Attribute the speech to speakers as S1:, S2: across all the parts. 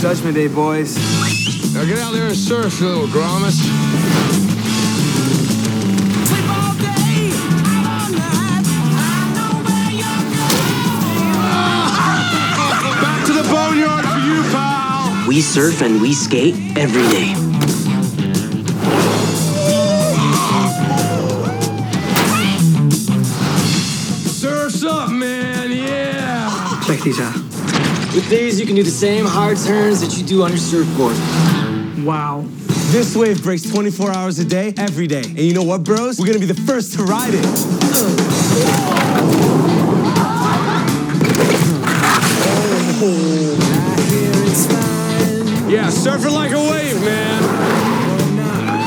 S1: Judgment Day, boys.
S2: Now get out there and surf, you little grommet. Back to the boneyard for you, pal.
S3: We surf and we skate every day.
S2: Surf's up, man. Yeah.
S1: Check these out.
S4: With these, you can do the same hard turns that you do on your surfboard.
S1: Wow. This wave breaks 24 hours a day, every day. And you know what, bros? We're gonna be the first to ride it.
S2: Yeah, surf it like a wave, man.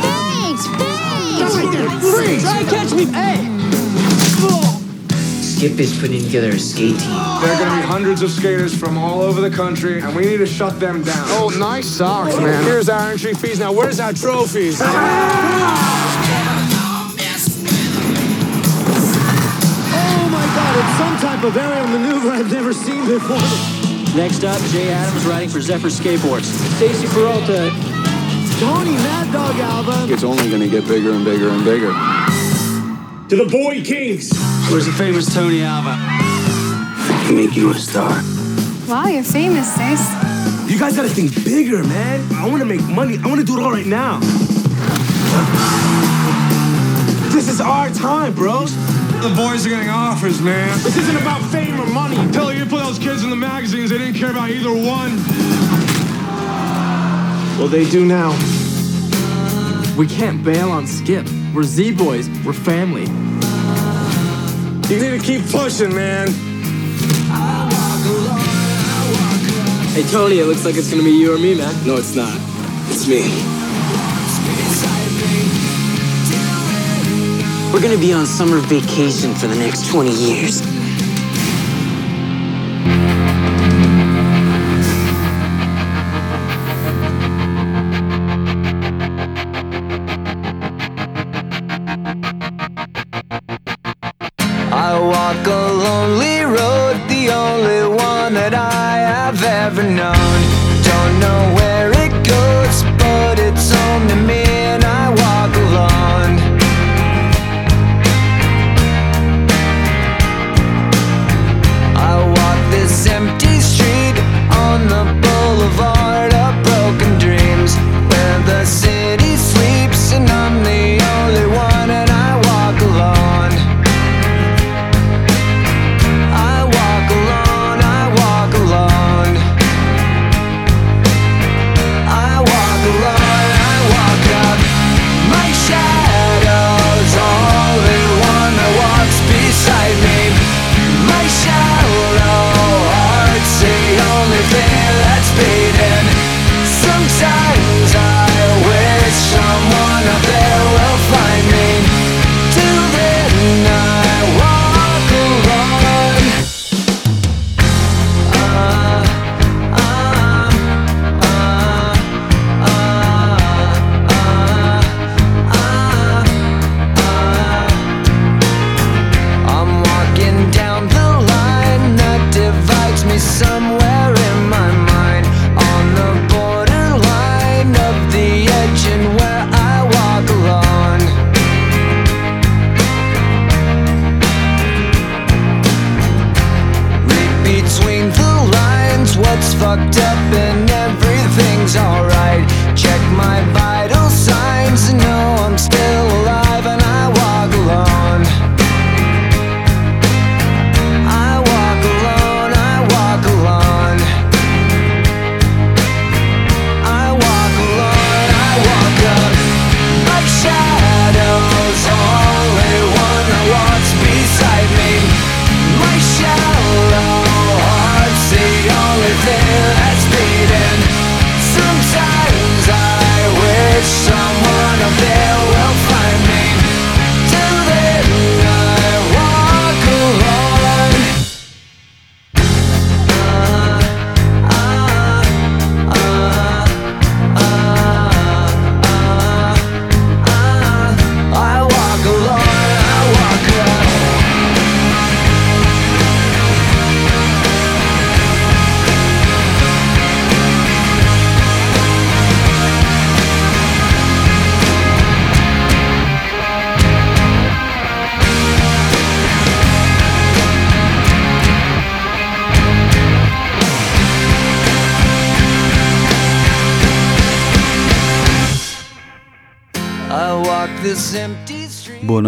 S5: Thanks, thanks.
S4: Try and catch me! Hey!
S3: Skip is putting together a skate team.
S2: There are going to be hundreds of skaters from all over the country, and we need to shut them down. Oh, nice socks, man. Here's our entry fees. Now, where's our trophies?
S6: Oh my god, it's some type of aerial maneuver I've never seen before.
S4: Next up, Jay Adams riding for Zephyr Skateboards. Stacy Peralta.
S6: Tony Mad Dog Alba.
S2: It's only going to get bigger and bigger and bigger.
S6: To the Boy Kings.
S4: Where's the famous Tony Alva?
S3: I can make you a star.
S5: Wow, you're famous, Stace.
S1: You guys gotta think bigger, man. I wanna make money. I wanna do it all right now. This is our time, bros.
S2: The boys are getting offers, man.
S6: This isn't about fame or money.
S2: Tell you put those kids in the magazines, they didn't care about either one.
S6: Well, they do now.
S4: We can't bail on Skip. We're Z Boys. We're family.
S2: You need to keep pushing, man.
S4: Hey, Tony, it looks like it's gonna be you or me, man.
S3: No, it's not. It's me. We're gonna be on summer vacation for the next 20 years.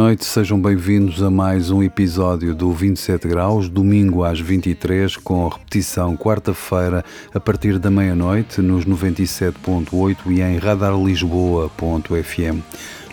S7: Noite, sejam bem-vindos a mais um episódio do 27 Graus, domingo às 23, com repetição quarta-feira a partir da meia-noite nos 97.8 e em radarlisboa.fm.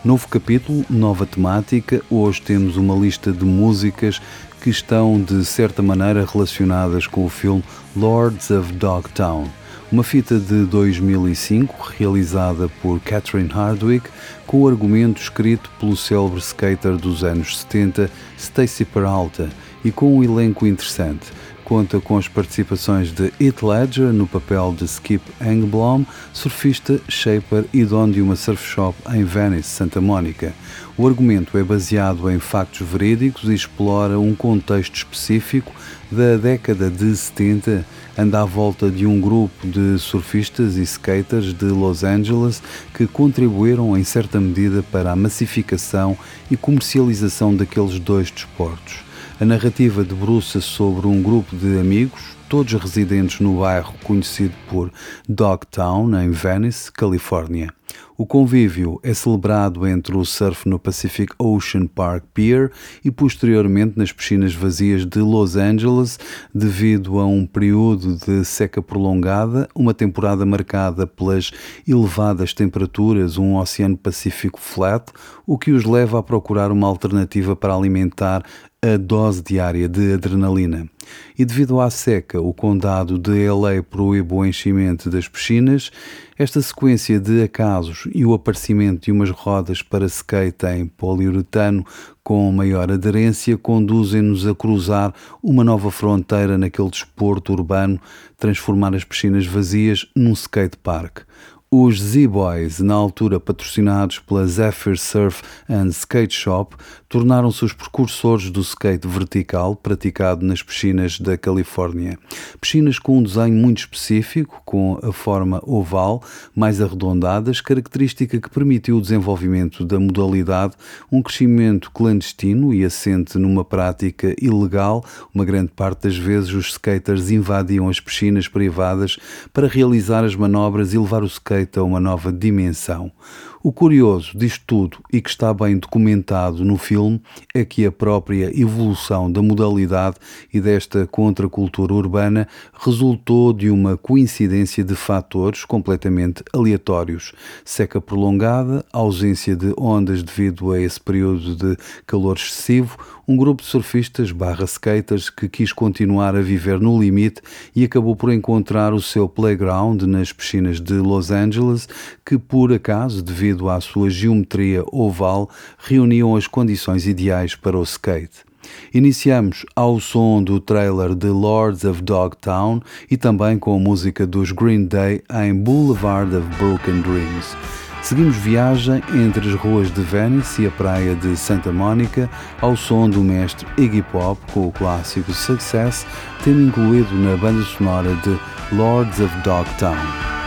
S7: Novo capítulo, nova temática. Hoje temos uma lista de músicas que estão de certa maneira relacionadas com o filme Lords of Dogtown uma fita de 2005 realizada por Catherine Hardwick com o argumento escrito pelo célebre skater dos anos 70 Stacy Peralta e com um elenco interessante. Conta com as participações de Heath Ledger no papel de Skip Engblom, surfista, shaper e dono de uma surf shop em Venice, Santa Mónica. O argumento é baseado em factos verídicos e explora um contexto específico da década de 70, anda à volta de um grupo de surfistas e skaters de Los Angeles que contribuíram em certa medida para a massificação e comercialização daqueles dois desportos. A narrativa debruça sobre um grupo de amigos, todos residentes no bairro conhecido por Dogtown, em Venice, Califórnia. O convívio é celebrado entre o surf no Pacific Ocean Park Pier e posteriormente nas piscinas vazias de Los Angeles, devido a um período de seca prolongada, uma temporada marcada pelas elevadas temperaturas, um Oceano Pacífico flat, o que os leva a procurar uma alternativa para alimentar a dose diária de adrenalina. E devido à seca, o condado de LA proíbe o enchimento das piscinas. Esta sequência de acasos e o aparecimento de umas rodas para skate em poliuretano com maior aderência conduzem-nos a cruzar uma nova fronteira naquele desporto urbano, transformar as piscinas vazias num skate park. Os Z-Boys, na altura patrocinados pela Zephyr Surf and Skate Shop, tornaram-se os precursores do skate vertical praticado nas piscinas da Califórnia. Piscinas com um desenho muito específico, com a forma oval, mais arredondadas, característica que permitiu o desenvolvimento da modalidade, um crescimento clandestino e assente numa prática ilegal. Uma grande parte das vezes os skaters invadiam as piscinas privadas para realizar as manobras e levar o skate a uma nova dimensão. O curioso disto tudo e que está bem documentado no filme é que a própria evolução da modalidade e desta contracultura urbana resultou de uma coincidência de fatores completamente aleatórios. Seca prolongada, ausência de ondas devido a esse período de calor excessivo, um grupo de surfistas barra skaters que quis continuar a viver no limite e acabou por encontrar o seu playground nas piscinas de Los Angeles, que por acaso, devido à sua geometria oval, reuniam as condições ideais para o skate. Iniciamos ao som do trailer de Lords of Dogtown e também com a música dos Green Day em Boulevard of Broken Dreams. Seguimos viagem entre as ruas de Venice e a praia de Santa Mónica ao som do mestre Iggy Pop com o clássico Success, tema incluído na banda sonora de Lords of Dogtown.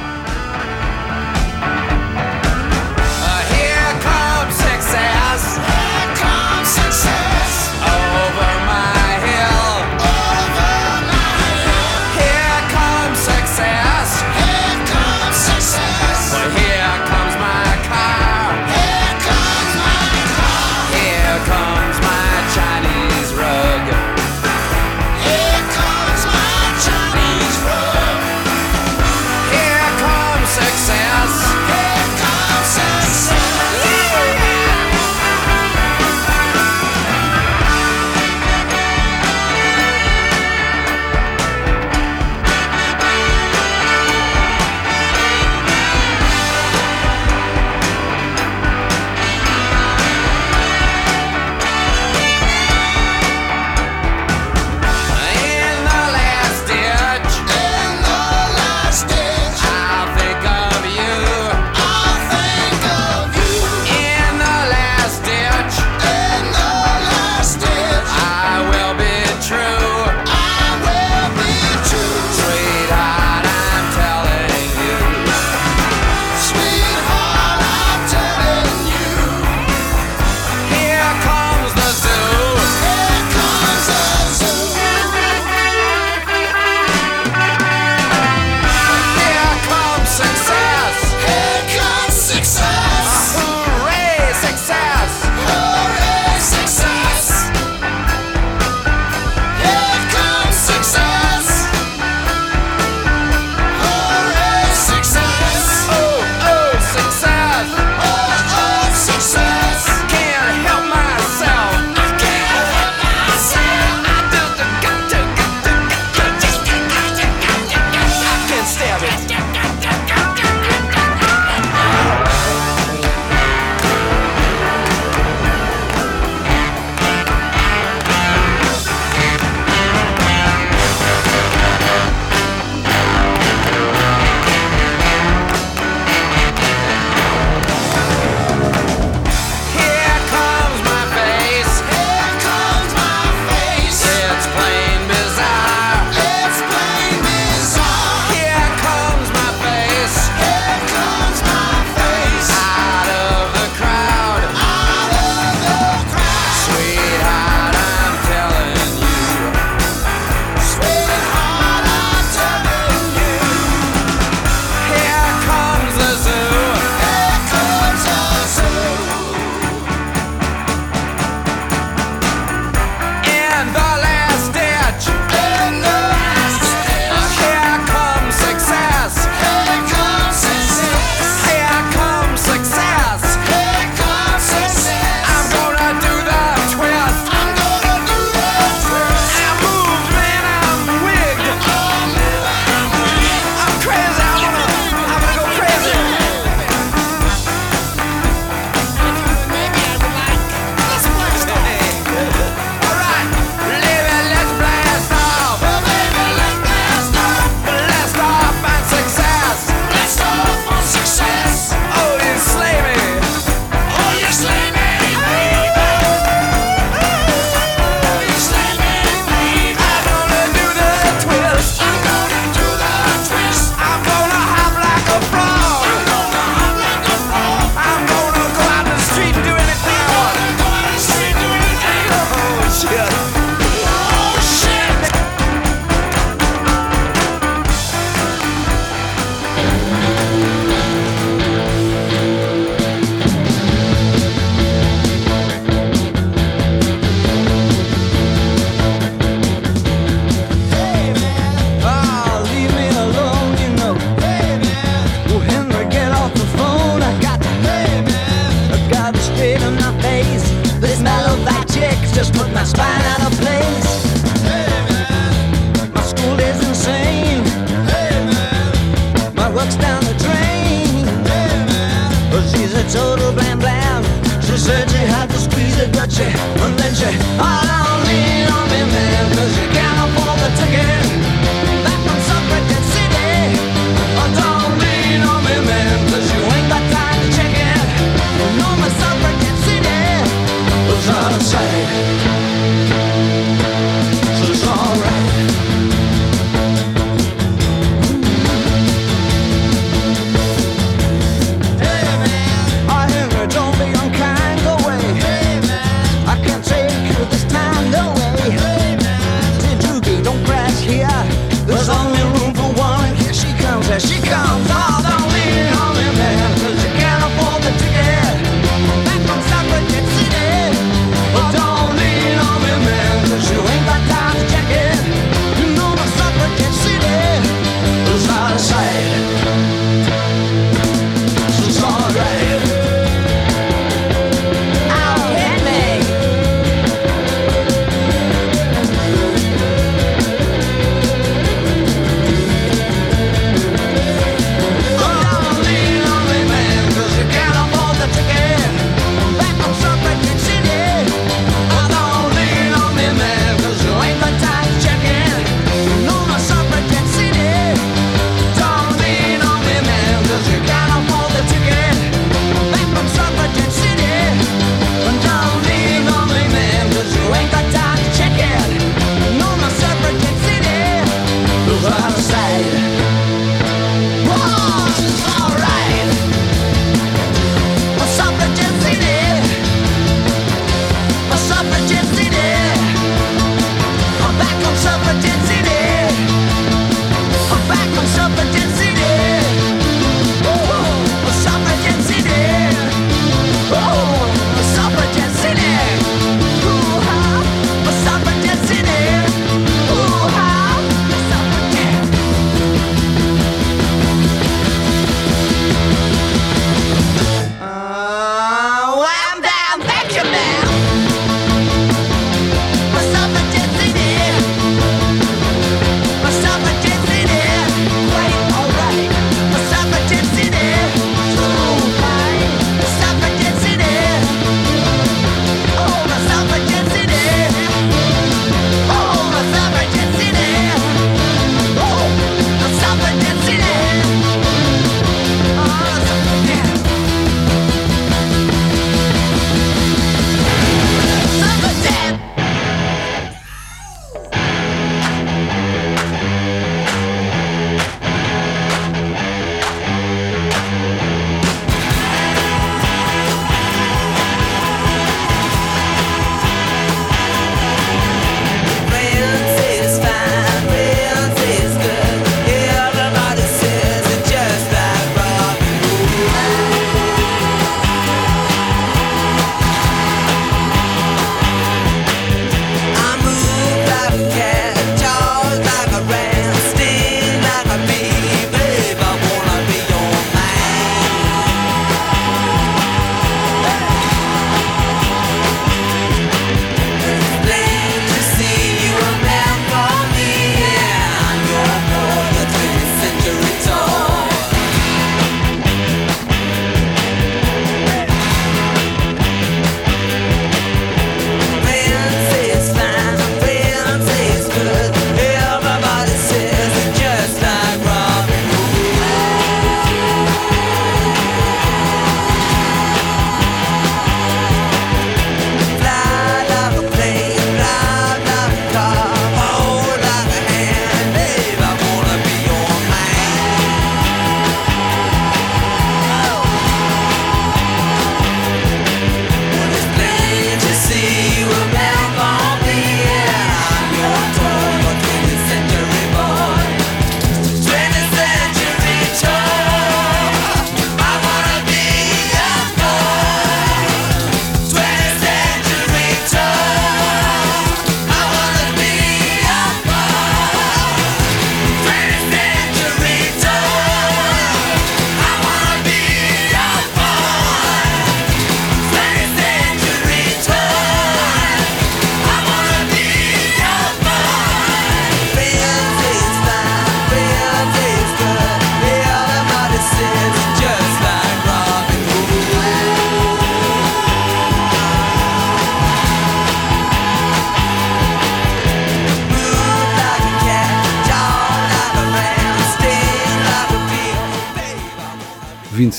S8: total
S9: blam blam. She said you had to squeeze it, but you, and then she, I don't on me, man, cause you can't afford the ticket. Back from city. Oh, don't on oh, me, you ain't got time to check. No, city was.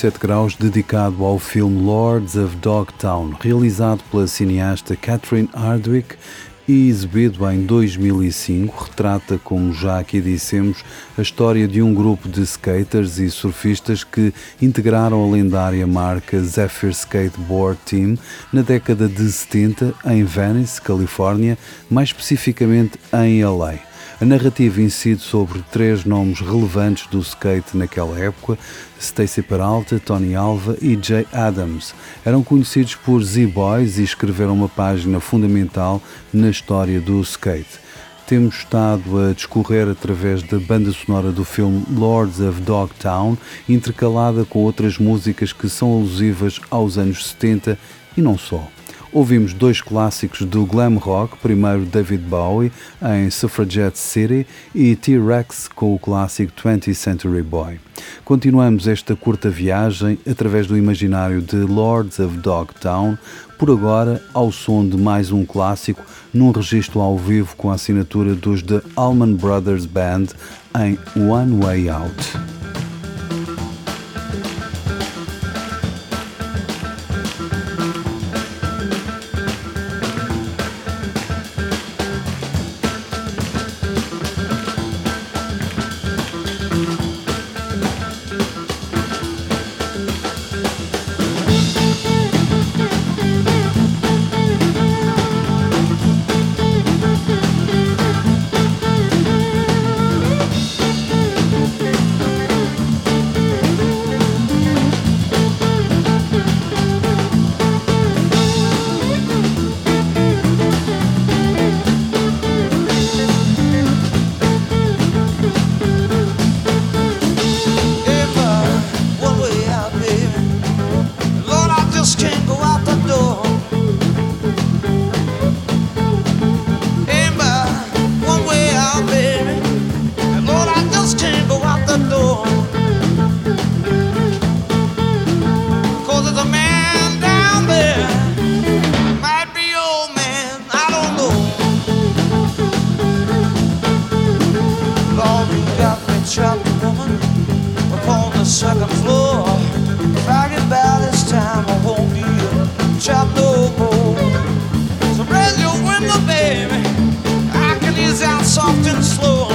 S7: 27 graus dedicado ao filme Lords of Dogtown, realizado pela cineasta Catherine Hardwick e exibido em 2005, retrata, como já aqui dissemos, a história de um grupo de skaters e surfistas que integraram a lendária marca Zephyr Skateboard Team na década de 70 em Venice, Califórnia, mais especificamente em LA. A narrativa incide sobre três nomes relevantes do skate naquela época: Stacy Peralta, Tony Alva e Jay Adams. Eram conhecidos por Z-Boys e escreveram uma página fundamental na história do skate temos estado a discorrer através da banda sonora do filme Lords of Dogtown, intercalada com outras músicas que são alusivas aos anos 70 e não só. Ouvimos dois clássicos do glam rock, primeiro David Bowie em Suffragette City e T-Rex com o clássico 20th Century Boy. Continuamos esta curta viagem através do imaginário de Lords of Dogtown, por agora ao som de mais um clássico num registro ao vivo com a assinatura dos The Allman Brothers Band em One Way Out.
S10: shop woman upon the second floor. Bragging by this time I won't be a no more. So raise your window, baby. I can ease out soft and slow.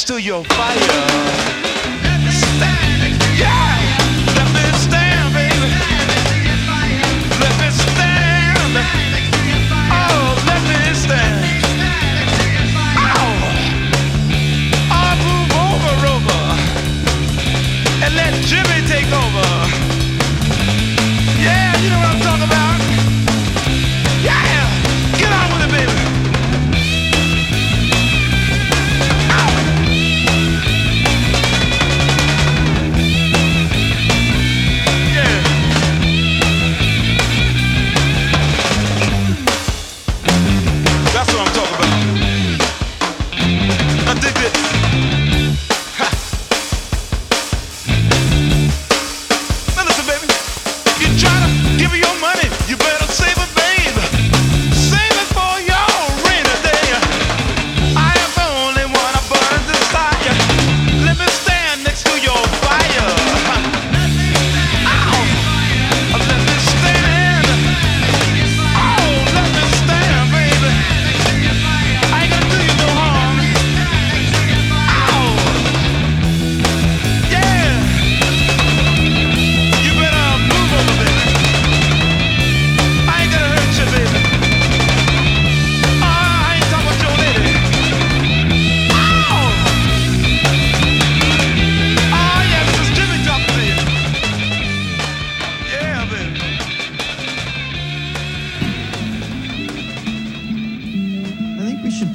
S10: Still to your fire.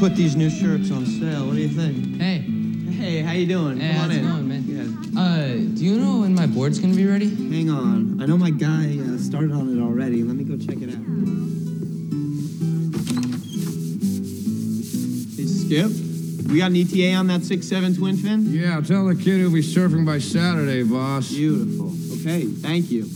S6: put these new shirts on sale. What do you think?
S3: Hey.
S6: Hey, how you doing?
S3: Hey,
S6: Come on
S3: how's it
S6: in.
S3: going, man?
S6: Yeah.
S3: Uh, do you know when my board's gonna be ready?
S6: Hang on. I know my guy uh, started on it already. Let me go check it out. Hey, Skip. We got an ETA on that six seven twin fin?
S2: Yeah, tell the kid he'll be surfing by Saturday, boss.
S6: Beautiful. Okay, thank you.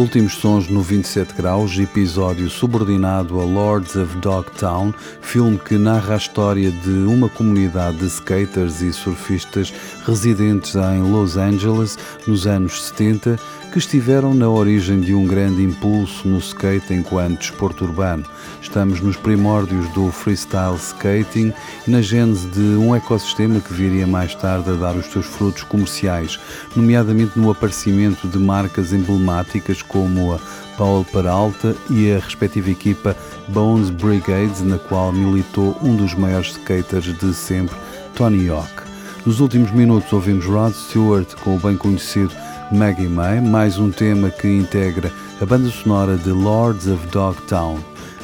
S7: Últimos Sons no 27 Graus, episódio subordinado a Lords of Dogtown, filme que narra a história de uma comunidade de skaters e surfistas residentes em Los Angeles nos anos 70 que estiveram na origem de um grande impulso no skate enquanto desporto urbano. Estamos nos primórdios do freestyle skating na gênese de um ecossistema que viria mais tarde a dar os seus frutos comerciais, nomeadamente no aparecimento de marcas emblemáticas como a Paul Peralta e a respectiva equipa Bones Brigade, na qual militou um dos maiores skaters de sempre, Tony Hawk. Nos últimos minutos ouvimos Rod Stewart com o bem conhecido Maggie May, mais um tema que integra a banda sonora de Lords of Dogtown.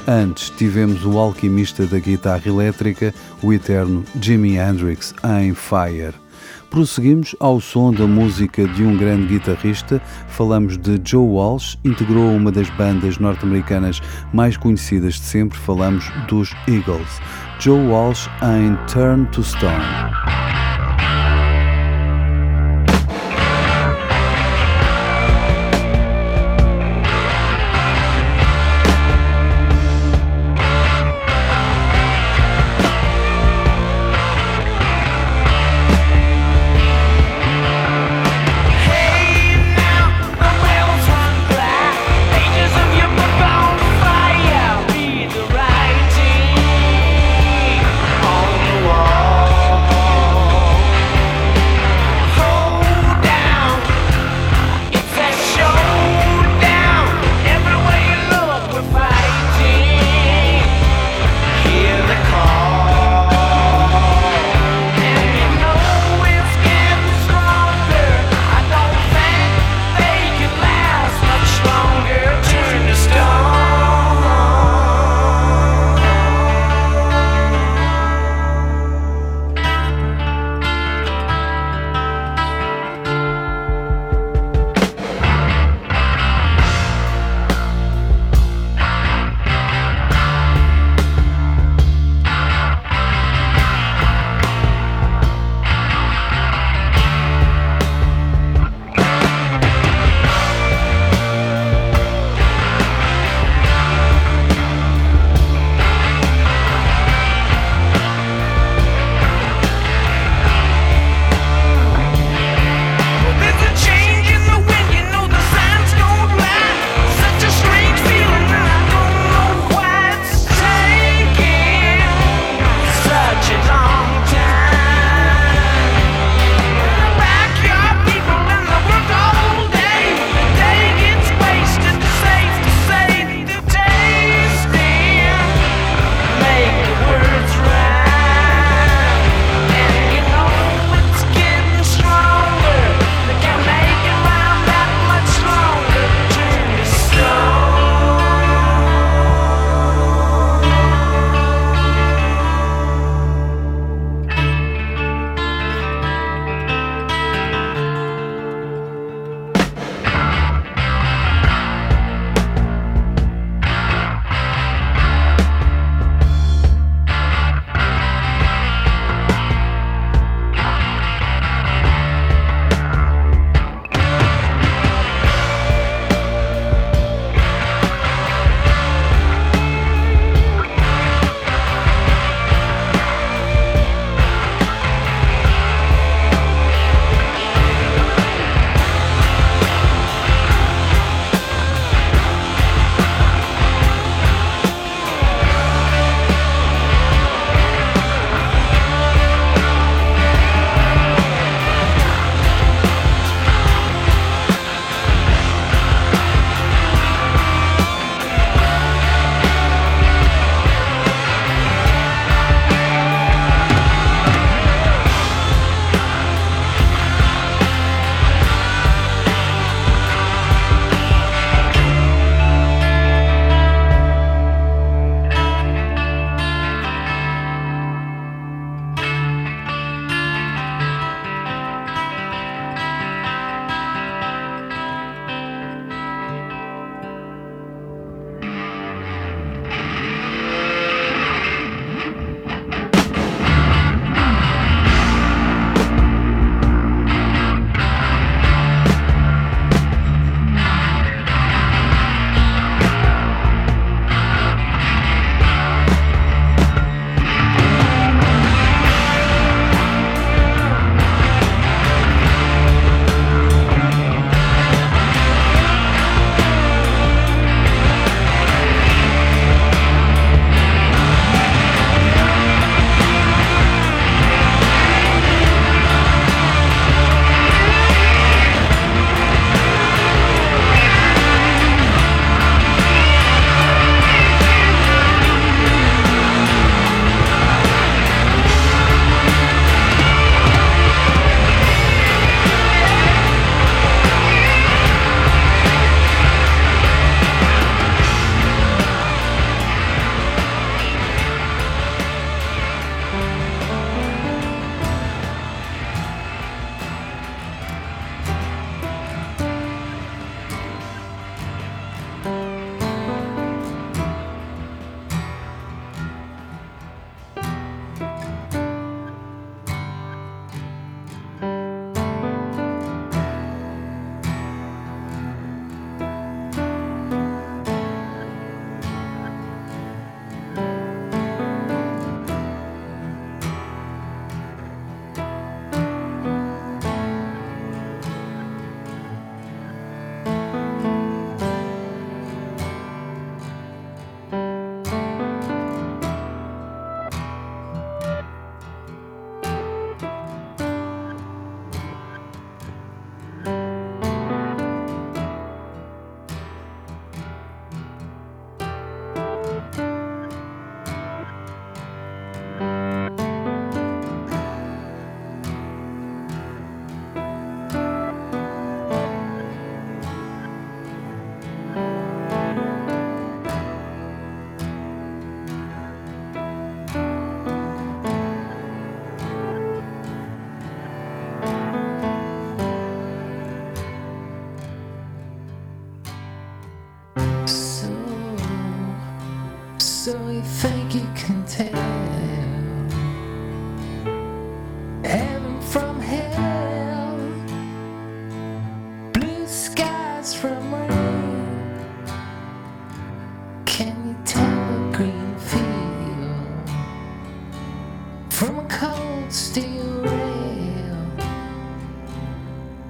S7: Antes tivemos o alquimista da guitarra elétrica, o eterno Jimi Hendrix, em Fire. Prosseguimos ao som da música de um grande guitarrista. Falamos de Joe Walsh, integrou uma das bandas norte-americanas mais conhecidas de sempre. Falamos dos Eagles. Joe Walsh em Turn to Stone.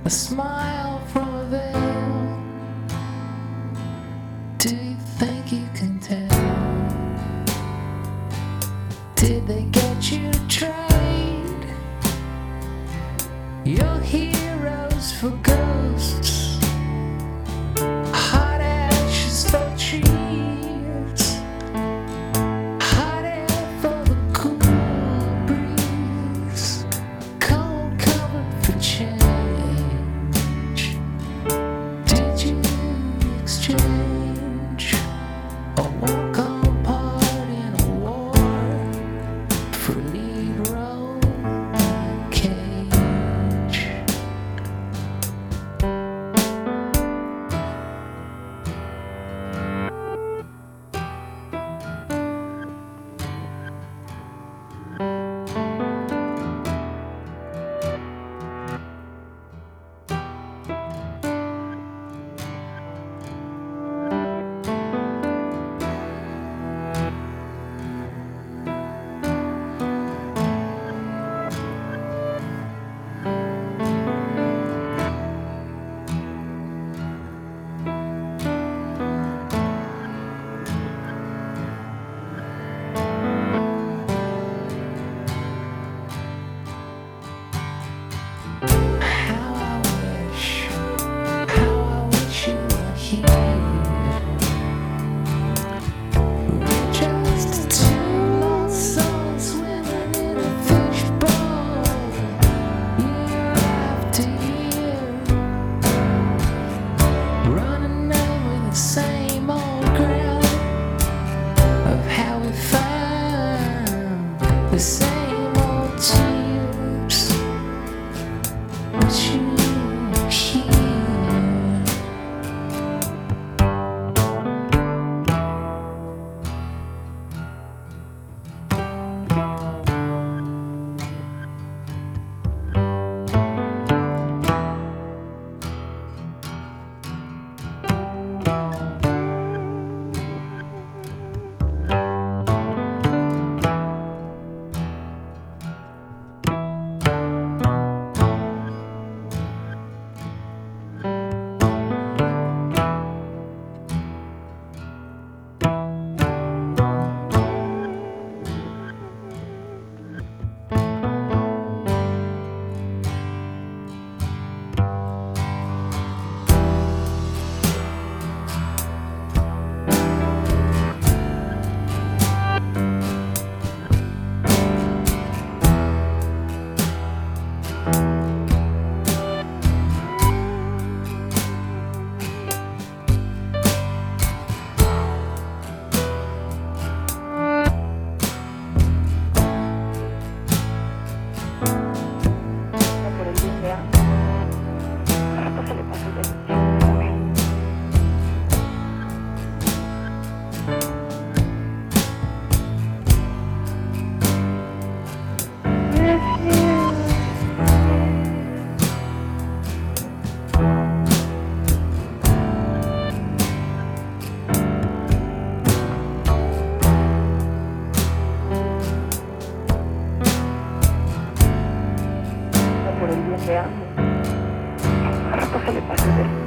S11: Smile
S12: de. Al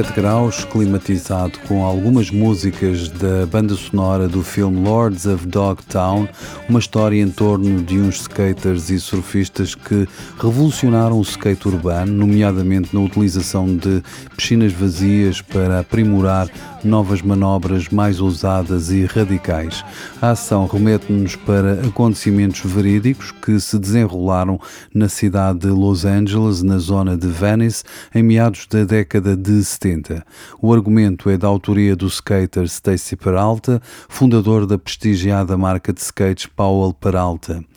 S7: 27 graus, climatizado com algumas músicas da banda sonora do filme Lords of Dogtown, uma história em torno de uns skaters e surfistas que revolucionaram o skate urbano, nomeadamente na utilização de piscinas vazias para aprimorar novas manobras mais ousadas e radicais. A ação remete-nos para acontecimentos verídicos que se desenrolaram na cidade de Los Angeles, na zona de Venice, em meados da década de 70. O argumento é da autoria do skater Stacy Peralta, fundador da prestigiada marca de skates Powell Peralta.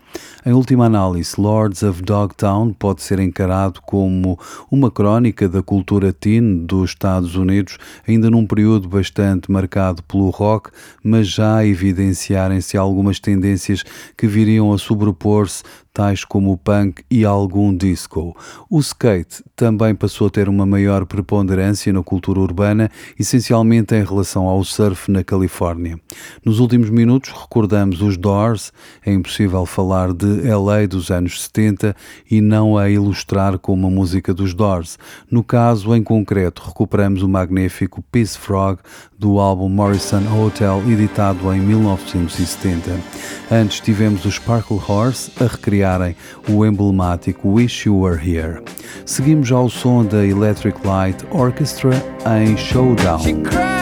S7: Em última análise, Lords of Dogtown pode ser encarado como uma crónica da cultura teen dos Estados Unidos, ainda num período bastante marcado pelo rock, mas já evidenciarem-se algumas tendências que viriam a sobrepor-se tais como o punk e algum disco. O skate também passou a ter uma maior preponderância na cultura urbana, essencialmente em relação ao surf na Califórnia. Nos últimos minutos recordamos os Doors, é impossível falar de LA dos anos 70 e não a ilustrar com uma música dos Doors. No caso em concreto, recuperamos o magnífico Peace Frog do álbum Morrison Hotel, editado em 1970. Antes tivemos os Sparkle Horse a o emblemático Wish You Were Here. Seguimos ao som da Electric Light Orchestra em Showdown.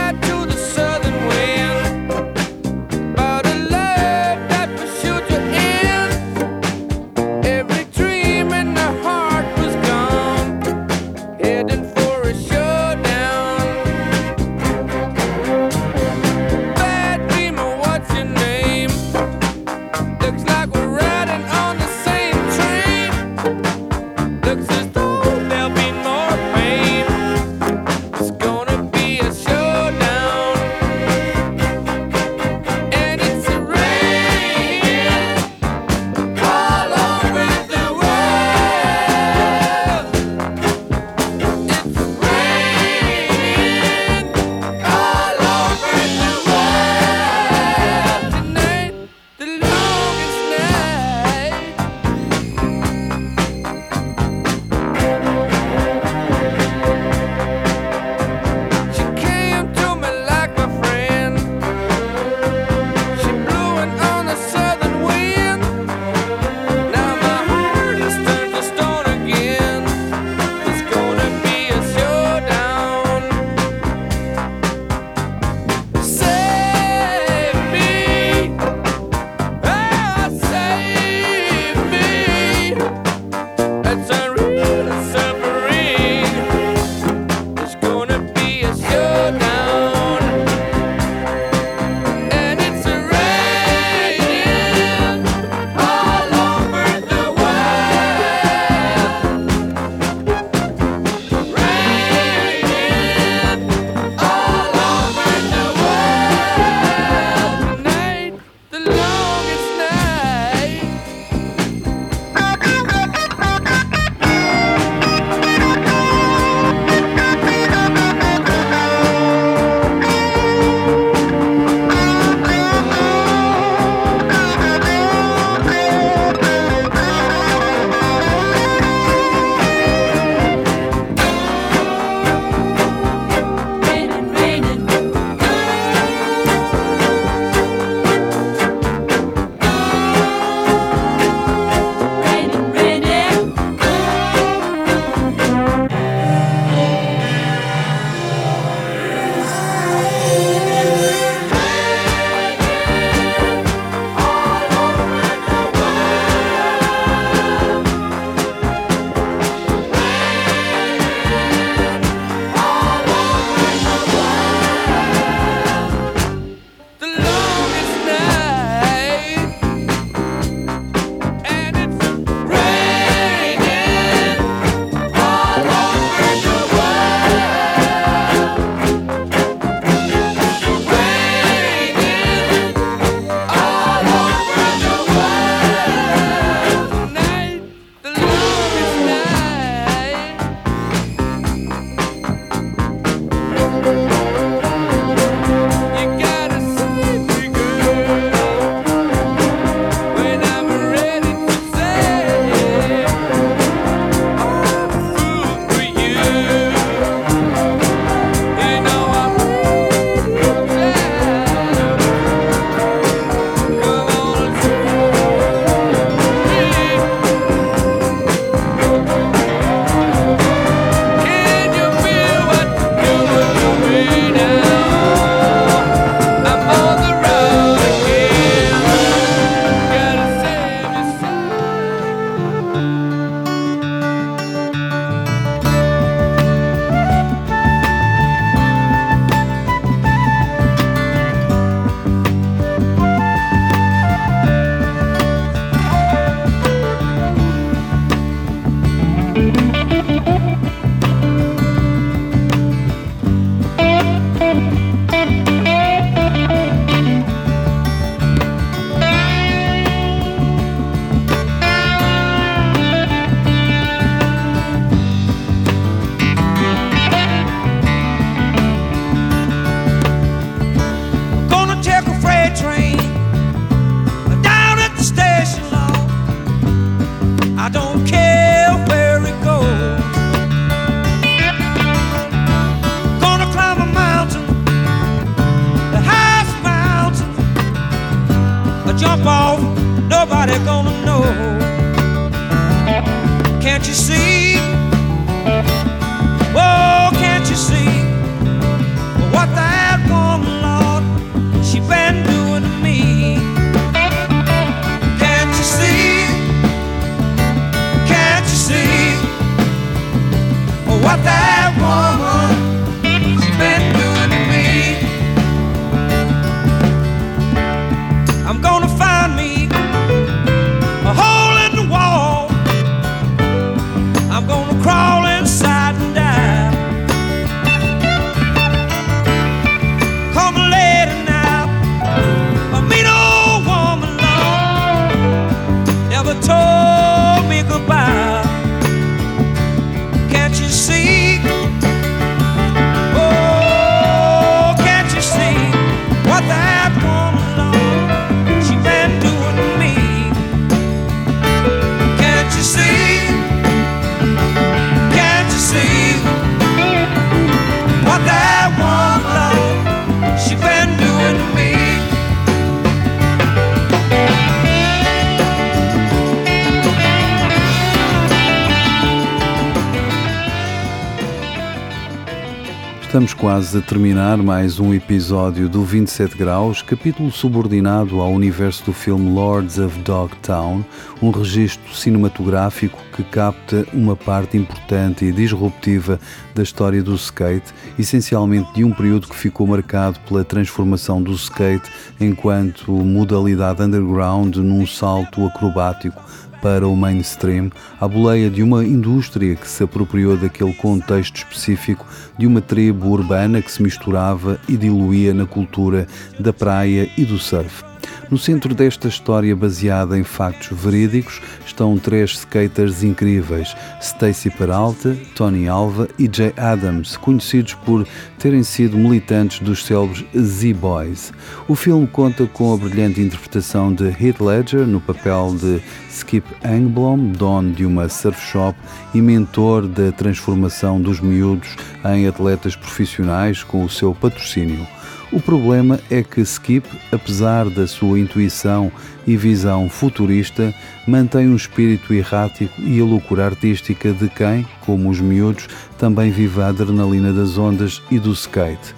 S7: Estamos quase a terminar mais um episódio do 27 Graus, capítulo subordinado ao universo do filme Lords of Dogtown, um registro cinematográfico que capta uma parte importante e disruptiva da história do skate, essencialmente de um período que ficou marcado pela transformação do skate enquanto modalidade underground num salto acrobático para o mainstream, à boleia de uma indústria que se apropriou daquele contexto específico de uma tribo urbana que se misturava e diluía na cultura da praia e do surf. No centro desta história baseada em factos verídicos estão três skaters incríveis, Stacy Peralta, Tony Alva e Jay Adams, conhecidos por terem sido militantes dos célebres Z-Boys. O filme conta com a brilhante interpretação de Heath Ledger no papel de Skip Engblom, dono de uma surf shop e mentor da transformação dos miúdos em atletas profissionais com o seu patrocínio. O problema é que Skip, apesar da sua intuição e visão futurista, mantém um espírito errático e a loucura artística de quem, como os miúdos, também vive a adrenalina das ondas e do skate.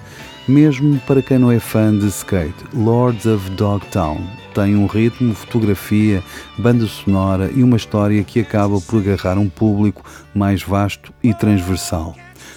S7: Mesmo para quem não é fã de skate, Lords of Dogtown tem um ritmo, fotografia, banda sonora e uma história que acaba por agarrar um público mais vasto e transversal.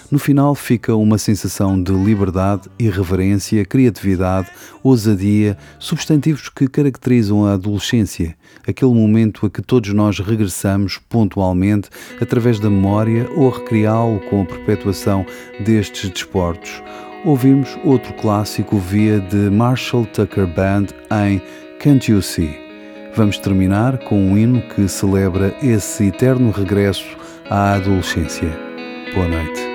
S7: No final fica uma sensação de liberdade, irreverência, criatividade, ousadia, substantivos que caracterizam a adolescência, aquele momento a que todos nós regressamos pontualmente através da memória ou a recriá-lo com a perpetuação destes desportos. Ouvimos outro clássico via de Marshall Tucker Band em Can't You See. Vamos terminar com um hino que celebra esse eterno regresso à adolescência. Boa noite.